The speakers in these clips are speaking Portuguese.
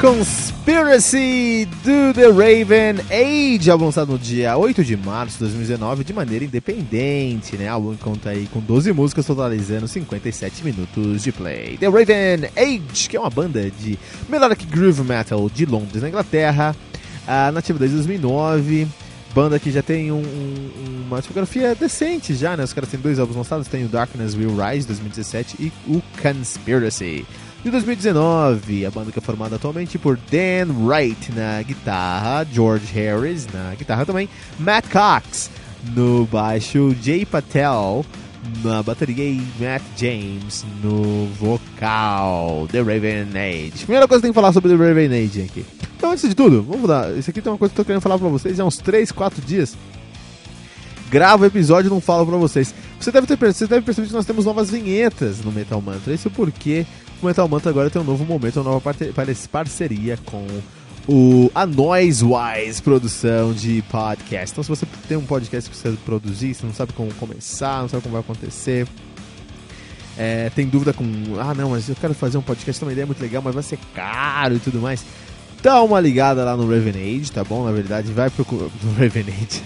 Conspiracy do The Raven Age, álbum lançado no dia 8 de março de 2019 de maneira independente, né? Álbum que conta aí com 12 músicas totalizando 57 minutos de play. The Raven Age, que é uma banda de melodic groove metal de Londres, na Inglaterra, uh, nativa desde 2009. Banda que já tem um, um, uma discografia decente já, né? Os caras têm dois álbuns lançados, tem o Darkness Will Rise 2017 e o Conspiracy. De 2019, a banda que é formada atualmente por Dan Wright na guitarra, George Harris na guitarra também, Matt Cox no baixo, Jay Patel na bateria e Matt James no vocal. The Raven Age. Primeira coisa que tem que falar sobre The Raven Age aqui. Então, antes de tudo, vamos mudar. Isso aqui tem uma coisa que eu tô querendo falar pra vocês há uns 3, 4 dias. Gravo o episódio e não falo pra vocês. Você deve ter percebido, deve perceber que nós temos novas vinhetas no Metal Mantra. Isso porque o Metal Mantra agora tem um novo momento, uma nova parceria com o, a Noisewise produção de podcast. Então, se você tem um podcast que você produzir, você não sabe como começar, não sabe como vai acontecer, é, tem dúvida com, ah, não, mas eu quero fazer um podcast, uma ideia muito legal, mas vai ser caro e tudo mais. Dá uma ligada lá no Ravenade, tá bom? Na verdade, vai procurar. No Ravenade.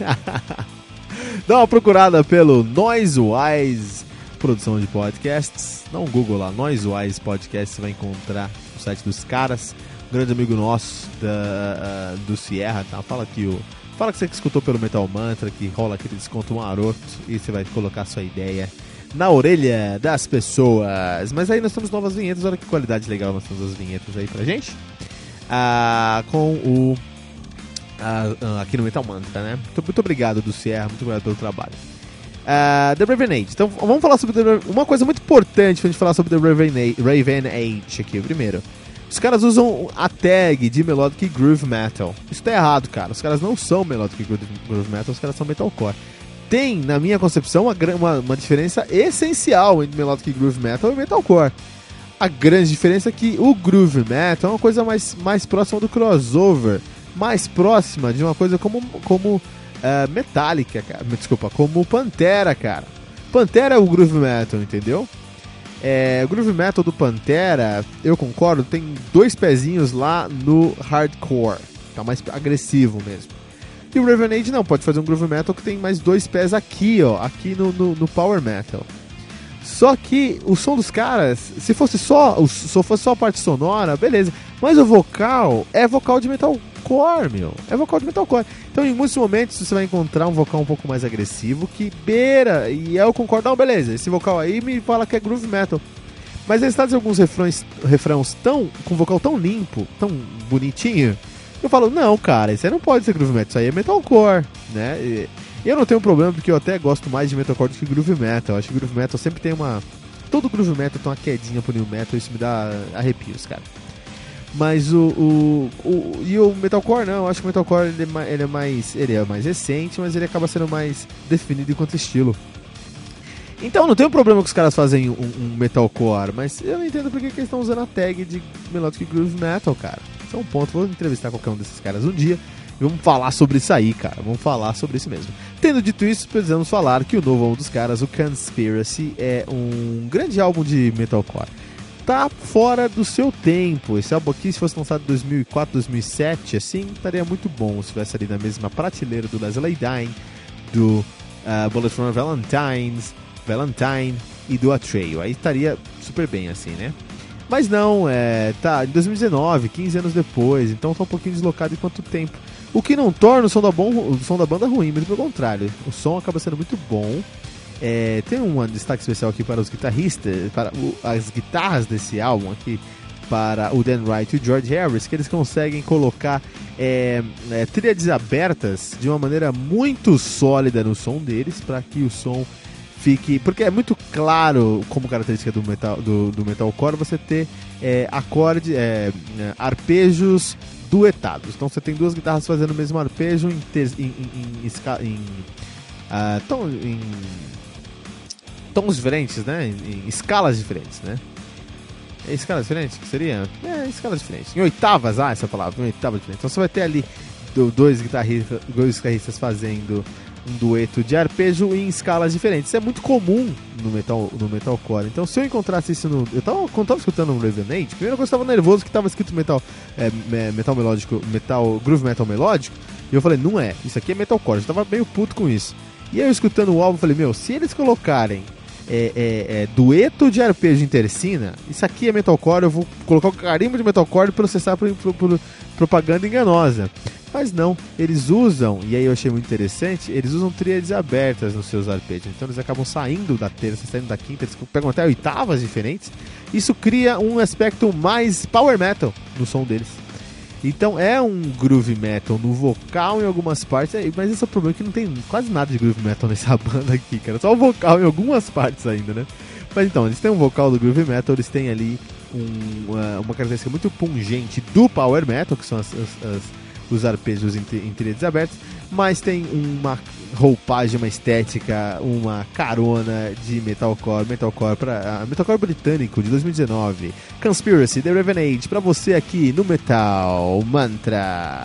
Dá uma procurada pelo Noisewise produção de podcasts. Um Google lá, Noisewise Podcast, você vai encontrar o site dos caras. Um grande amigo nosso da, uh, do Sierra, tá? Fala que o. Fala que você que escutou pelo Metal Mantra, que rola aquele desconto maroto e você vai colocar sua ideia na orelha das pessoas. Mas aí nós temos novas vinhetas, olha que qualidade legal nós temos as vinhetas aí pra gente. Ah, com o. Ah, aqui no Metal Mantra, né? Muito, muito obrigado do Sierra, muito obrigado pelo trabalho. Uh, The Raven Age. Então vamos falar sobre The, uma coisa muito importante pra gente falar sobre The Raven Raven Age aqui primeiro. Os caras usam a tag de Melodic Groove Metal. Isso tá errado, cara. Os caras não são Melodic Groove Metal, os caras são Metalcore. Tem, na minha concepção, uma, uma, uma diferença essencial entre Melodic Groove Metal e Metalcore. A grande diferença é que o Groove Metal é uma coisa mais, mais próxima do crossover, mais próxima de uma coisa como, como uh, Metallica, cara. Desculpa, como Pantera, cara. Pantera é o groove metal, entendeu? É, o groove metal do Pantera, eu concordo, tem dois pezinhos lá no hardcore. Tá mais agressivo mesmo. E o Ravenade não, pode fazer um groove metal que tem mais dois pés aqui, ó, aqui no, no, no power metal. Só que o som dos caras, se fosse só, se fosse só a parte sonora, beleza. Mas o vocal é vocal de metalcore, meu. É vocal de metalcore. Então, em muitos momentos, você vai encontrar um vocal um pouco mais agressivo que beira. E eu concordo, não, beleza, esse vocal aí me fala que é groove metal. Mas eles trazem alguns refrões, refrãos tão. com vocal tão limpo, tão bonitinho. Eu falo, não, cara, isso aí não pode ser groove metal, isso aí é metalcore, né? E, eu não tenho problema porque eu até gosto mais de metalcore do que groove metal. Eu acho que groove metal sempre tem uma. Todo groove metal tem uma quedinha pro new metal, isso me dá arrepios, cara. Mas o, o, o, E o Metalcore não, eu acho que o Metalcore ele é, ele é, mais. Ele é mais recente, mas ele acaba sendo mais definido enquanto estilo. Então não tem um problema que os caras fazem um, um Metalcore, mas eu não entendo porque que eles estão usando a tag de Melodic Groove Metal, cara. Isso é um ponto. Vou entrevistar qualquer um desses caras um dia. Vamos falar sobre isso aí, cara. Vamos falar sobre isso mesmo. Tendo dito isso, precisamos falar que o novo álbum dos caras, o Conspiracy, é um grande álbum de metalcore. Tá fora do seu tempo. Esse álbum aqui, se fosse lançado em 2004, 2007, assim, estaria muito bom se estivesse ali na mesma prateleira do Leslie Dine, do uh, Bullet Valentine's, Valentine e do Atreio. Aí estaria super bem, assim, né? Mas não, é, tá, em 2019, 15 anos depois, então tá um pouquinho deslocado em quanto tempo. O que não torna o som da, bom, o som da banda ruim, mas pelo contrário. O som acaba sendo muito bom. É, tem um destaque especial aqui para os guitarristas, para o, as guitarras desse álbum aqui, para o Dan Wright e o George Harris, que eles conseguem colocar é, é, tríades abertas de uma maneira muito sólida no som deles, para que o som fique. Porque é muito claro, como característica do, metal, do, do metalcore, você ter é, acorde, é, arpejos duetados. Então você tem duas guitarras fazendo o mesmo arpejo em, em, em, em, em, uh, tom, em tons diferentes, né? Em, escalas diferentes, né? É escalas diferentes? Que seria? É, escalas diferentes. Em oitavas, ah, essa palavra, em oitavas diferentes. Então você vai ter ali dois guitarristas, dois guitarristas fazendo um dueto de arpejo em escalas diferentes. Isso é muito comum no metal no metalcore. Então, se eu encontrasse isso no. Eu tava, quando tava escutando no Raven Age, primeiro eu estava nervoso que tava escrito metal, é, metal melódico, metal, groove metal melódico, e eu falei, não é, isso aqui é metalcore. Eu tava meio puto com isso. E aí eu escutando o álbum, falei, meu, se eles colocarem é, é, é, dueto de arpejo em tercina, isso aqui é metalcore, eu vou colocar o carimbo de metalcore e processar por, por, por propaganda enganosa. Mas não, eles usam, e aí eu achei muito interessante, eles usam tríades abertas nos seus arpejos. Então eles acabam saindo da terça, saindo da quinta, eles pegam até oitavas diferentes. Isso cria um aspecto mais power metal no som deles. Então é um groove metal no vocal em algumas partes, mas esse é o problema que não tem quase nada de groove metal nessa banda aqui, cara. Só o vocal em algumas partes ainda, né? Mas então, eles têm um vocal do groove metal, eles têm ali um, uma, uma característica muito pungente do power metal, que são as, as, as os arpejos em, em trilhas abertas, mas tem uma roupagem, uma estética, uma carona de metalcore, metalcore para uh, metalcore britânico de 2019, Conspiracy, The Revenant, para você aqui no Metal Mantra.